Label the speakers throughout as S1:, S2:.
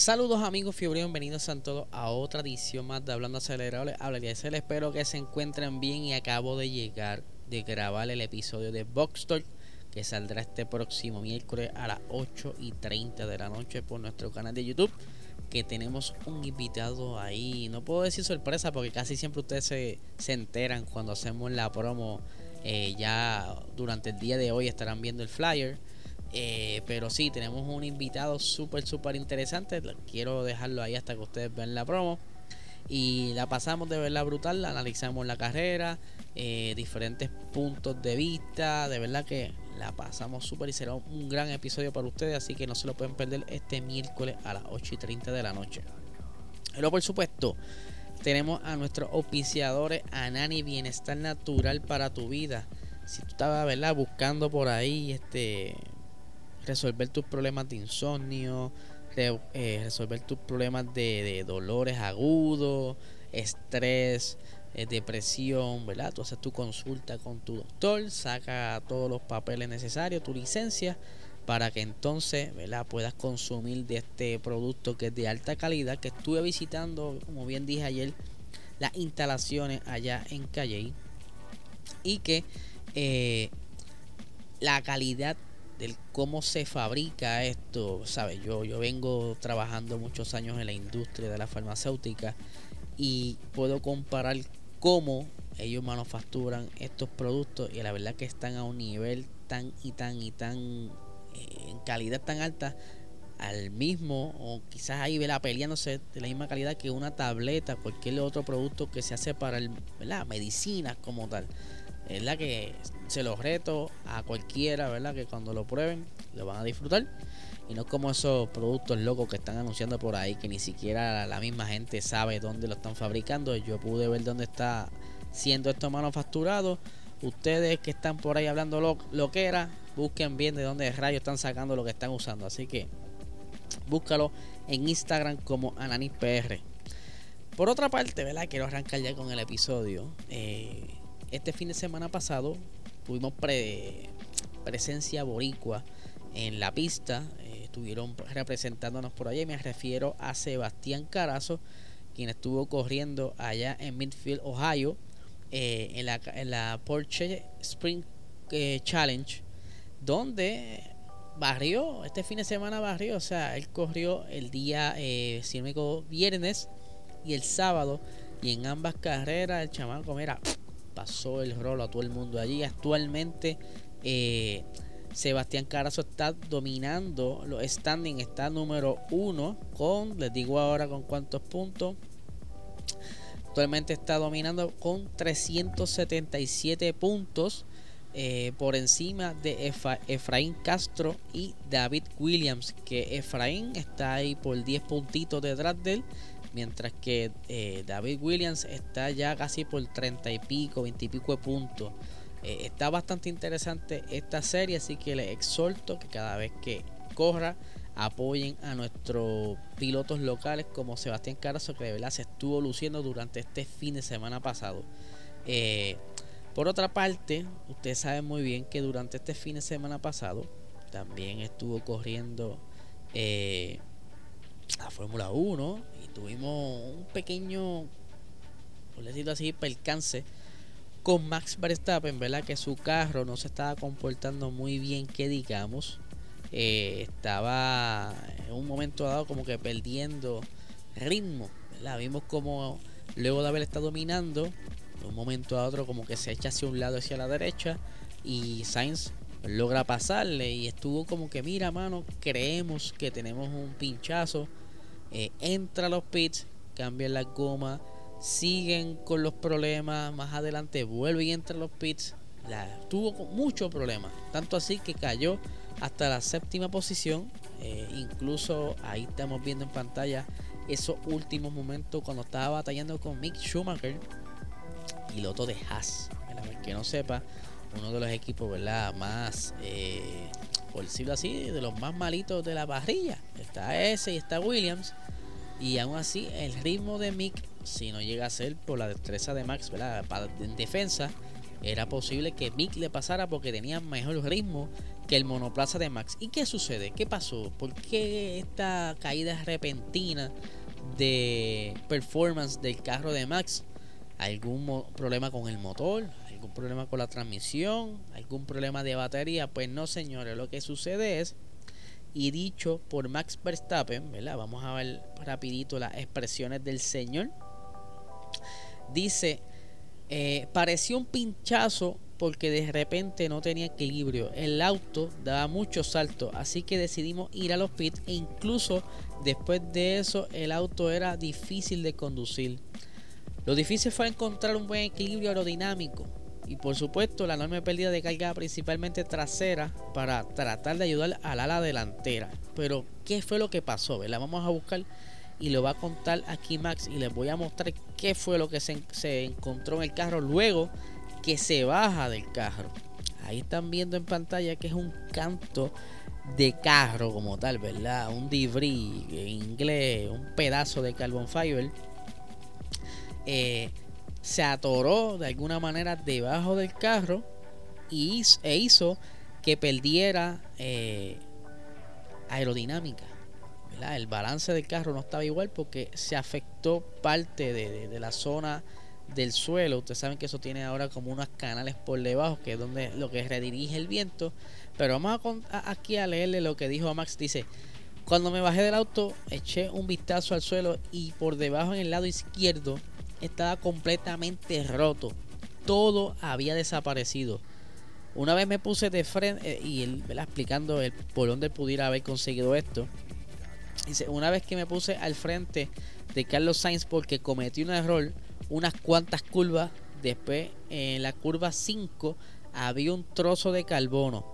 S1: Saludos amigos fiebre, bienvenidos a todos a otra edición más de Hablando Acelerable. Habla les espero que se encuentren bien y acabo de llegar de grabar el episodio de Box Talk que saldrá este próximo miércoles a las 8 y 30 de la noche por nuestro canal de YouTube. Que tenemos un invitado ahí, no puedo decir sorpresa porque casi siempre ustedes se, se enteran cuando hacemos la promo. Eh, ya durante el día de hoy estarán viendo el flyer eh, pero sí, tenemos un invitado súper, súper interesante. Quiero dejarlo ahí hasta que ustedes vean la promo. Y la pasamos de verla brutal, analizamos la carrera, eh, diferentes puntos de vista. De verdad que la pasamos súper y será un gran episodio para ustedes. Así que no se lo pueden perder este miércoles a las 8 y 30 de la noche. Pero por supuesto, tenemos a nuestros auspiciadores Anani Bienestar Natural para tu vida. Si tú estabas ¿verdad? buscando por ahí este resolver tus problemas de insomnio, eh, resolver tus problemas de, dolores agudos, estrés, eh, depresión, ¿verdad? Tú haces tu consulta con tu doctor, saca todos los papeles necesarios, tu licencia, para que entonces, ¿verdad? Puedas consumir de este producto que es de alta calidad, que estuve visitando, como bien dije ayer, las instalaciones allá en Calle y que eh, la calidad del cómo se fabrica esto, ¿sabes? Yo, yo vengo trabajando muchos años en la industria de la farmacéutica y puedo comparar cómo ellos manufacturan estos productos y la verdad que están a un nivel tan y tan y tan eh, en calidad tan alta al mismo o quizás ahí vela peleándose de la misma calidad que una tableta cualquier otro producto que se hace para el, ¿verdad? medicinas como tal la que se los reto a cualquiera, ¿verdad? Que cuando lo prueben lo van a disfrutar. Y no como esos productos locos que están anunciando por ahí, que ni siquiera la misma gente sabe dónde lo están fabricando. Yo pude ver dónde está siendo esto manufacturado. Ustedes que están por ahí hablando lo, lo que era, busquen bien de dónde rayos están sacando lo que están usando. Así que búscalo en Instagram como AnanisPR. Por otra parte, ¿verdad? Quiero arrancar ya con el episodio. Eh, este fin de semana pasado tuvimos presencia boricua en la pista. Eh, estuvieron representándonos por allá. Y me refiero a Sebastián Carazo, quien estuvo corriendo allá en Midfield, Ohio, eh, en, la, en la Porsche Spring eh, Challenge, donde barrió, este fin de semana barrió, o sea, él corrió el día, si no viernes y el sábado, y en ambas carreras el chamaco, mira, pasó el rol a todo el mundo allí. Actualmente eh, Sebastián Carazo está dominando los standings, está número uno con, les digo ahora con cuántos puntos. Actualmente está dominando con 377 puntos eh, por encima de Efraín Castro y David Williams, que Efraín está ahí por 10 puntitos detrás de él Mientras que eh, David Williams está ya casi por 30 y pico, 20 y pico de puntos. Eh, está bastante interesante esta serie, así que les exhorto que cada vez que corra apoyen a nuestros pilotos locales como Sebastián Carazo, que de verdad se estuvo luciendo durante este fin de semana pasado. Eh, por otra parte, ustedes saben muy bien que durante este fin de semana pasado también estuvo corriendo la Fórmula 1 tuvimos un pequeño, por decirlo así, percance con Max Verstappen, ¿verdad? Que su carro no se estaba comportando muy bien, que digamos. Eh, estaba en un momento dado como que perdiendo ritmo, ¿verdad? Vimos como luego de haber estado dominando, de un momento a otro como que se echa hacia un lado, hacia la derecha, y Sainz logra pasarle y estuvo como que, mira, mano, creemos que tenemos un pinchazo eh, entra a los pits, cambian la goma, siguen con los problemas, más adelante vuelve y entra a los pits. Tuvo muchos problemas, tanto así que cayó hasta la séptima posición. Eh, incluso ahí estamos viendo en pantalla esos últimos momentos cuando estaba batallando con Mick Schumacher, piloto de Haas. Que no sepa, uno de los equipos ¿verdad? más, eh, por decirlo así, de los más malitos de la parrilla. Está ese y está Williams. Y aún así, el ritmo de Mick, si no llega a ser por la destreza de Max, ¿verdad? en defensa, era posible que Mick le pasara porque tenía mejor ritmo que el monoplaza de Max. ¿Y qué sucede? ¿Qué pasó? ¿Por qué esta caída repentina de performance del carro de Max? ¿Algún problema con el motor? ¿Algún problema con la transmisión? ¿Algún problema de batería? Pues no, señores. Lo que sucede es, y dicho por Max Verstappen, ¿verdad? Vamos a ver rapidito las expresiones del señor. Dice eh, pareció un pinchazo porque de repente no tenía equilibrio. El auto daba muchos saltos, así que decidimos ir a los e incluso después de eso el auto era difícil de conducir. Lo difícil fue encontrar un buen equilibrio aerodinámico y por supuesto la enorme pérdida de carga principalmente trasera para tratar de ayudar al ala delantera. Pero ¿qué fue lo que pasó? La Vamos a buscar y lo va a contar aquí Max y les voy a mostrar qué fue lo que se, encontró en el carro luego que se baja del carro. Ahí están viendo en pantalla que es un canto de carro como tal, ¿verdad? Un debris en inglés, un pedazo de carbon fiber. Eh, se atoró de alguna manera debajo del carro e hizo que perdiera eh, aerodinámica el balance del carro no estaba igual porque se afectó parte de, la zona del suelo. Ustedes saben que eso tiene ahora como unos canales por debajo, que es donde lo que redirige el viento. Pero vamos a, aquí a leerle lo que dijo Max. Dice, cuando me bajé del auto, eché un vistazo al suelo y por debajo en el lado izquierdo estaba completamente roto. Todo había desaparecido. Una vez me puse de frente eh, y él explicando el, por dónde pudiera haber conseguido esto. Dice, una vez que me puse al frente de Carlos Sainz porque cometí un error, unas cuantas curvas, después en la curva 5 había un trozo de carbono.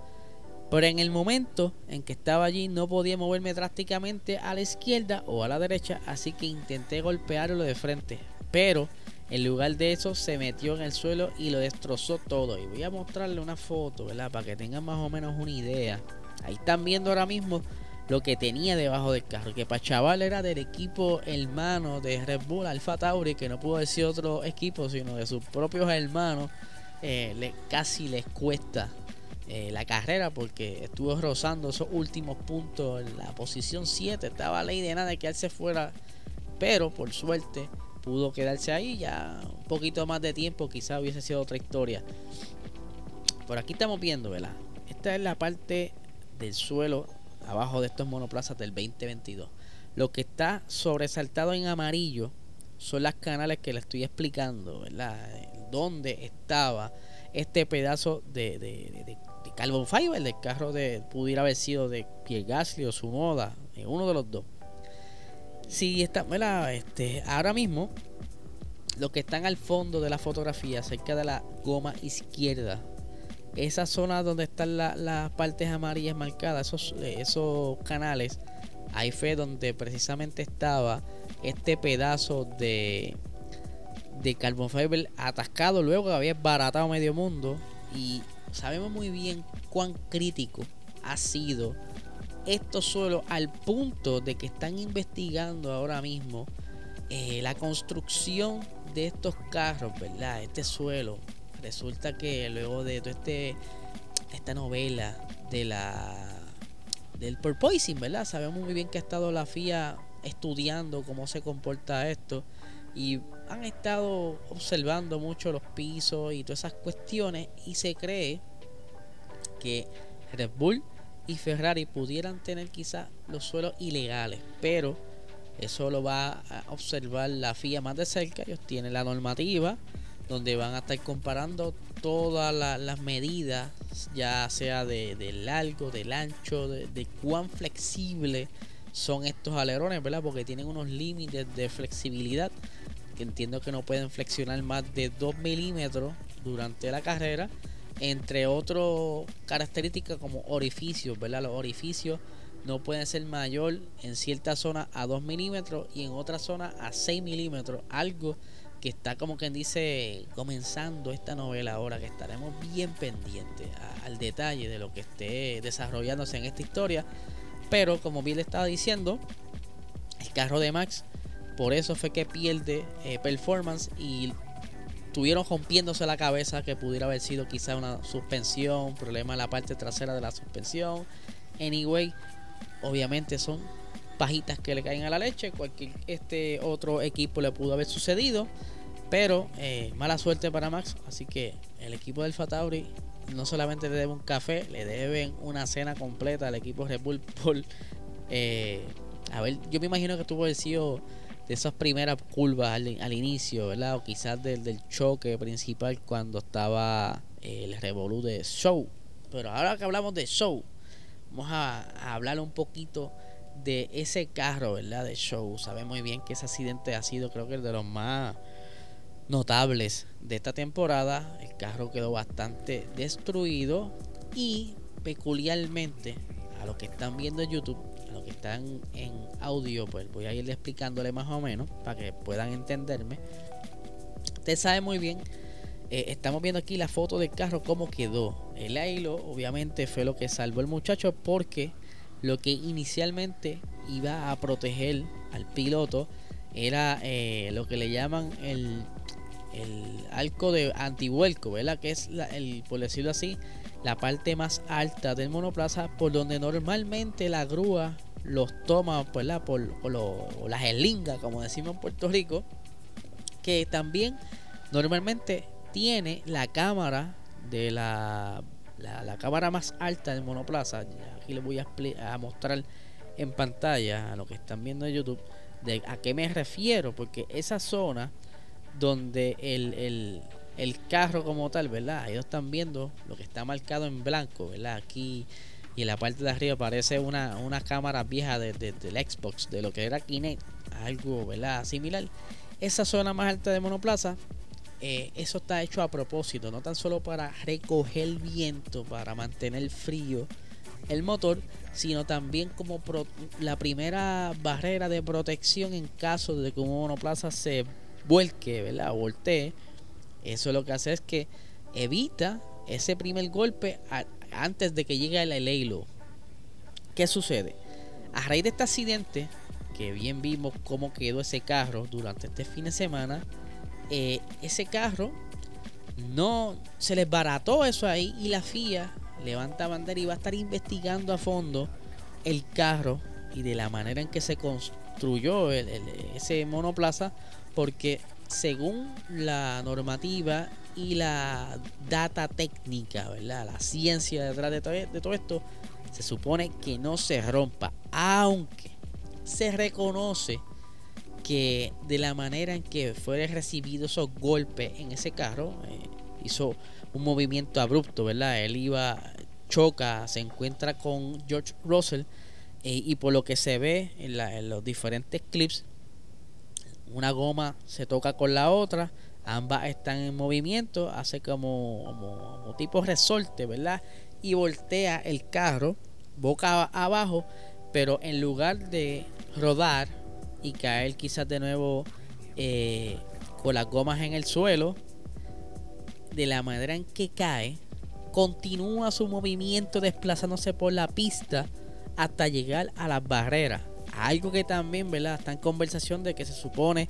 S1: Pero en el momento en que estaba allí no podía moverme drásticamente a la izquierda o a la derecha, así que intenté golpearlo de frente. Pero en lugar de eso se metió en el suelo y lo destrozó todo. Y voy a mostrarle una foto, ¿verdad? Para que tengan más o menos una idea. Ahí están viendo ahora mismo lo que tenía debajo del carro. Que para chaval era del equipo hermano de Red Bull Alfa Tauri, que no pudo decir otro equipo, sino de sus propios hermanos. Eh, le, casi les cuesta eh, la carrera porque estuvo rozando esos últimos puntos en la posición 7. Estaba ley de nada de que él se fuera, pero por suerte pudo quedarse ahí. Ya un poquito más de tiempo, quizá hubiese sido otra historia. Por aquí estamos viendo, ¿verdad? Esta es la parte del suelo abajo de estos monoplazas del 2022. Lo que está sobresaltado en amarillo son las canales que le estoy explicando, ¿verdad? Dónde estaba este pedazo de, de, de, carbon fiber del carro de pudiera haber sido de Pierre Gasly o su moda, eh, uno de los dos. Si está, ¿verdad? Este, ahora mismo, lo que están al fondo de la fotografía, cerca de la goma izquierda esa zona donde están las partes amarillas marcadas, esos, esos canales, ahí fue donde precisamente estaba este pedazo de, de carbon fiber atascado luego que había baratado medio mundo y sabemos muy bien cuán crítico ha sido estos suelos al punto de que están investigando ahora mismo eh, la construcción de estos carros, ¿verdad? Este suelo resulta que luego de toda este, esta novela de la del porpoising, ¿verdad? Sabemos muy bien que ha estado la FIA estudiando cómo se comporta esto y han estado observando mucho los pisos y todas esas cuestiones y se cree que Red Bull y Ferrari pudieran tener quizás los suelos ilegales, pero eso lo va a observar la FIA más de cerca, ellos tienen la normativa donde van a estar comparando todas las medidas, ya sea de, largo, del ancho, de, cuán flexible son estos alerones, ¿verdad? Porque tienen unos límites de flexibilidad que entiendo que no pueden flexionar más de 2 milímetros durante la carrera, entre otras características como orificios, ¿verdad? Los orificios no puede ser mayor en cierta zona a 2 milímetros y en otra zona a 6 milímetros. Algo que está como quien dice comenzando esta novela ahora, que estaremos bien pendientes al detalle de lo que esté desarrollándose en esta historia. Pero como bien le estaba diciendo, el carro de Max, por eso fue que pierde eh, performance y estuvieron rompiéndose la cabeza que pudiera haber sido quizá una suspensión, problema en la parte trasera de la suspensión. Anyway, obviamente son pajitas que le caen a la leche. Cualquier este otro equipo le pudo haber sucedido. Pero eh, mala suerte para Max. Así que el equipo del Fatauri no solamente le debe un café, le deben una cena completa al equipo Red Bull por eh, a ver, yo me imagino que tuvo el de esas primeras curvas al, inicio, ¿verdad? O quizás del, choque principal cuando estaba eh, el Revolu de Show. Pero ahora que hablamos de Show, vamos a, hablar un poquito de ese carro, ¿verdad? De show. Sabemos muy bien que ese accidente ha sido, creo que, el de los más notables de esta temporada. El carro quedó bastante destruido y peculiarmente a lo que están viendo en YouTube, a los en audio, pues voy a ir explicándole más o menos para que puedan entenderme. Usted sabe muy bien eh, estamos viendo aquí la foto del carro, cómo quedó. El hilo, obviamente, fue lo que salvó el muchacho porque lo que inicialmente iba a proteger al piloto era eh, lo que le llaman el, el arco de antivuelco, ¿verdad? Que es, el, por decirlo así, la parte más alta del monoplaza por donde normalmente la grúa los toma, ¿verdad? Por, por las elingas, como decimos en Puerto Rico, que también normalmente tiene la cámara de la, la, cámara más alta del monoplaza. Aquí les voy a, a, mostrar en pantalla a lo que están viendo en YouTube de a qué me refiero, porque esa zona donde el, el, el carro como tal, ¿verdad? Ellos están viendo lo que está marcado en blanco, ¿verdad? Aquí y en la parte de arriba parece una, una cámara vieja de, del Xbox, de lo que era Kinect, algo, ¿verdad? Similar. Esa zona más alta de monoplaza eh, eso está hecho a propósito, no tan solo para recoger viento, para mantener frío el motor, sino también como la primera barrera de protección en caso de que un monoplaza se vuelque, ¿verdad? voltee. Eso lo que hace es que evita ese primer golpe antes de que llegue el halo. ¿Qué sucede? A raíz de este accidente, que bien vimos cómo quedó ese carro durante este fin de semana, eh, ese carro no se les barató eso ahí y la FIA levanta bandera y va a estar investigando a fondo el carro y de la manera en que se construyó ese monoplaza porque según la normativa y la data técnica, ¿verdad? La ciencia detrás de todo, de todo esto, se supone que no se rompa, aunque se reconoce que de la manera en que fue recibido esos golpes en ese carro, eh, hizo un movimiento abrupto, ¿verdad? Él iba, choca, se encuentra con George Russell eh, y por lo que se ve en, los diferentes clips, una goma se toca con la otra, ambas están en movimiento, hace como, tipo resorte, ¿verdad? Y voltea el carro boca abajo, pero en lugar de rodar y caer quizás de nuevo eh, con las gomas en el suelo, de la manera en que cae, continúa su movimiento desplazándose por la pista hasta llegar a las barreras. Algo que también, ¿verdad? Está en conversación de que se supone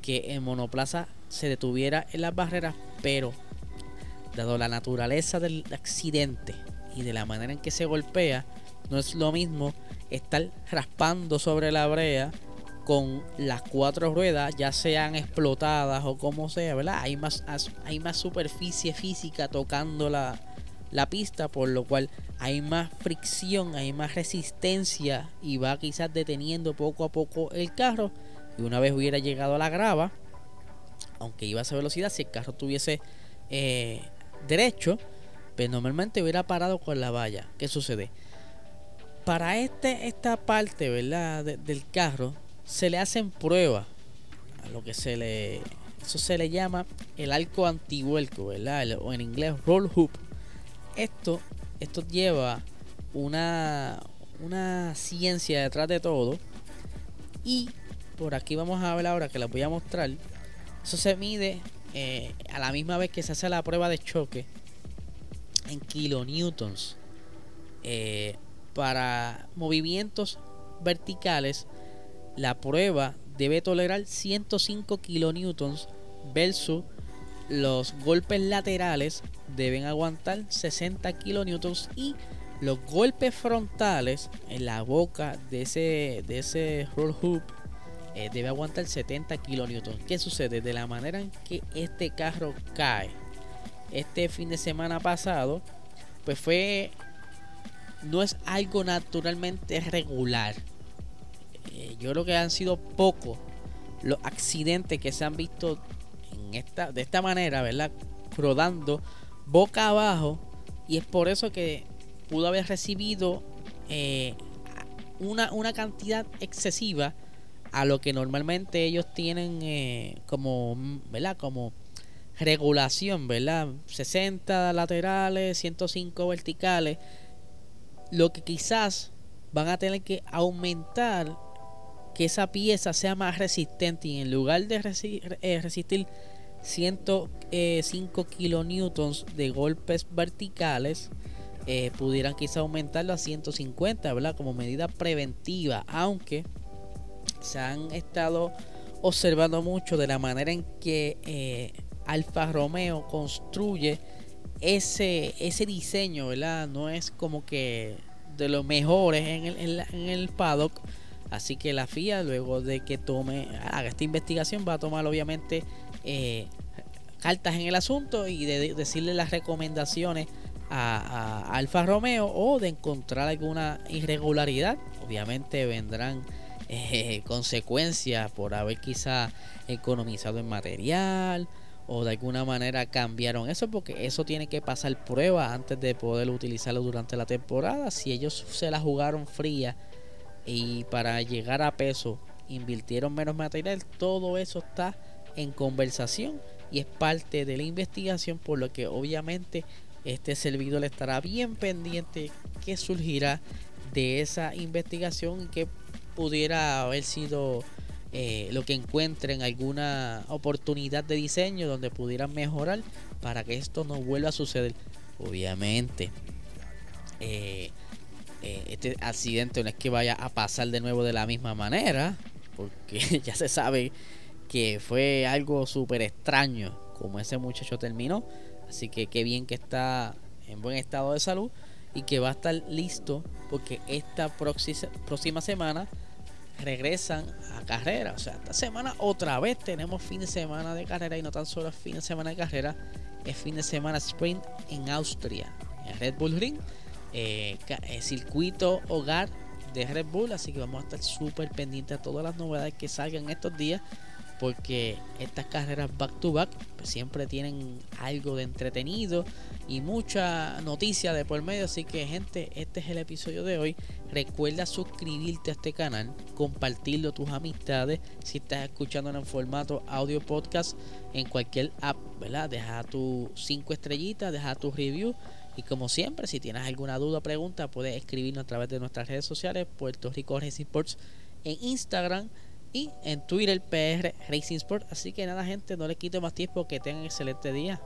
S1: que el monoplaza se detuviera en las barreras, pero dado la naturaleza del accidente y de la manera en que se golpea, no es lo mismo estar raspando sobre la brea con las cuatro ruedas ya sean explotadas o como sea, ¿verdad? Hay más, hay más superficie física tocando la, la pista, por lo cual hay más fricción, hay más resistencia y va quizás deteniendo poco a poco el carro. Y una vez hubiera llegado a la grava, aunque iba a esa velocidad, si el carro tuviese eh, derecho, pues normalmente hubiera parado con la valla. ¿Qué sucede? Para este, esta parte, ¿verdad? del carro, se le hacen pruebas a lo que se le eso se le llama el arco antivuelco, ¿verdad? o en inglés roll hoop. Esto esto lleva una una ciencia detrás de todo. Y por aquí vamos a ver ahora que les voy a mostrar. Eso se mide eh, a la misma vez que se hace la prueba de choque en kilonewtons. Eh, para movimientos verticales, la prueba debe tolerar 105 kilonewtons versus los golpes laterales deben aguantar 60 kilonewtons y los golpes frontales en la boca de ese, de ese roll hoop eh, debe aguantar 70 kilonewtons. ¿Qué sucede? De la manera en que este carro cae este fin de semana pasado, pues fue. No es algo naturalmente regular. Eh, yo creo que han sido pocos los accidentes que se han visto en esta, de esta manera, ¿verdad? Rodando boca abajo. Y es por eso que pudo haber recibido eh, una, una, cantidad excesiva a lo que normalmente ellos tienen eh, como, ¿verdad? Como regulación, ¿verdad? 60 laterales, 105 verticales. Lo que quizás van a tener que aumentar que esa pieza sea más resistente y en lugar de eh, resistir 105 kilonewtons de golpes verticales, eh, pudieran quizá aumentarlo a 150, ¿verdad? Como medida preventiva, aunque se han estado observando mucho de la manera en que eh, Alfa Romeo construye ese, ese diseño, ¿verdad? No es como que de los mejores en el, en, el paddock. Así que la FIA, luego de que tome, haga esta investigación, va a tomar obviamente eh, cartas en el asunto y de, decirle las recomendaciones a, Alfa Romeo o de encontrar alguna irregularidad. Obviamente vendrán eh, consecuencias por haber quizá economizado en material o de alguna manera cambiaron eso porque eso tiene que pasar prueba antes de poder utilizarlo durante la temporada. Si ellos se la jugaron fría y para llegar a peso invirtieron menos material, todo eso está en conversación y es parte de la investigación por lo que obviamente este servidor estará bien pendiente que surgirá de esa investigación y que pudiera haber sido eh, lo que encuentren alguna oportunidad de diseño donde pudieran mejorar para que esto no vuelva a suceder. Obviamente, eh, eh, este accidente no es que vaya a pasar de nuevo de la misma manera, porque ya se sabe que fue algo súper extraño como ese muchacho terminó. Así que qué bien que está en buen estado de salud y que va a estar listo porque esta próxima semana regresan a carrera. O sea, esta semana otra vez tenemos fin de semana de carrera y no tan solo fin de semana de carrera, es fin de semana sprint en Austria, en Red Bull Ring, eh, eh, circuito hogar de Red Bull. Así que vamos a estar súper pendientes a todas las novedades que salgan estos días porque estas carreras back to back pues, siempre tienen algo de entretenido y mucha noticia de por medio. Así que, gente, este es el episodio de hoy. Recuerda suscribirte a este canal, compartirlo a tus amistades. Si estás escuchando en formato audio podcast en cualquier app, ¿verdad? Deja tus 5 estrellitas, deja tu review. Y como siempre, si tienes alguna duda o pregunta, puedes escribirnos a través de nuestras redes sociales, Puerto Rico Racing Sports en Instagram y en Twitter PR Racing Sport. Así que nada, gente, no les quito más tiempo. Que tengan excelente día.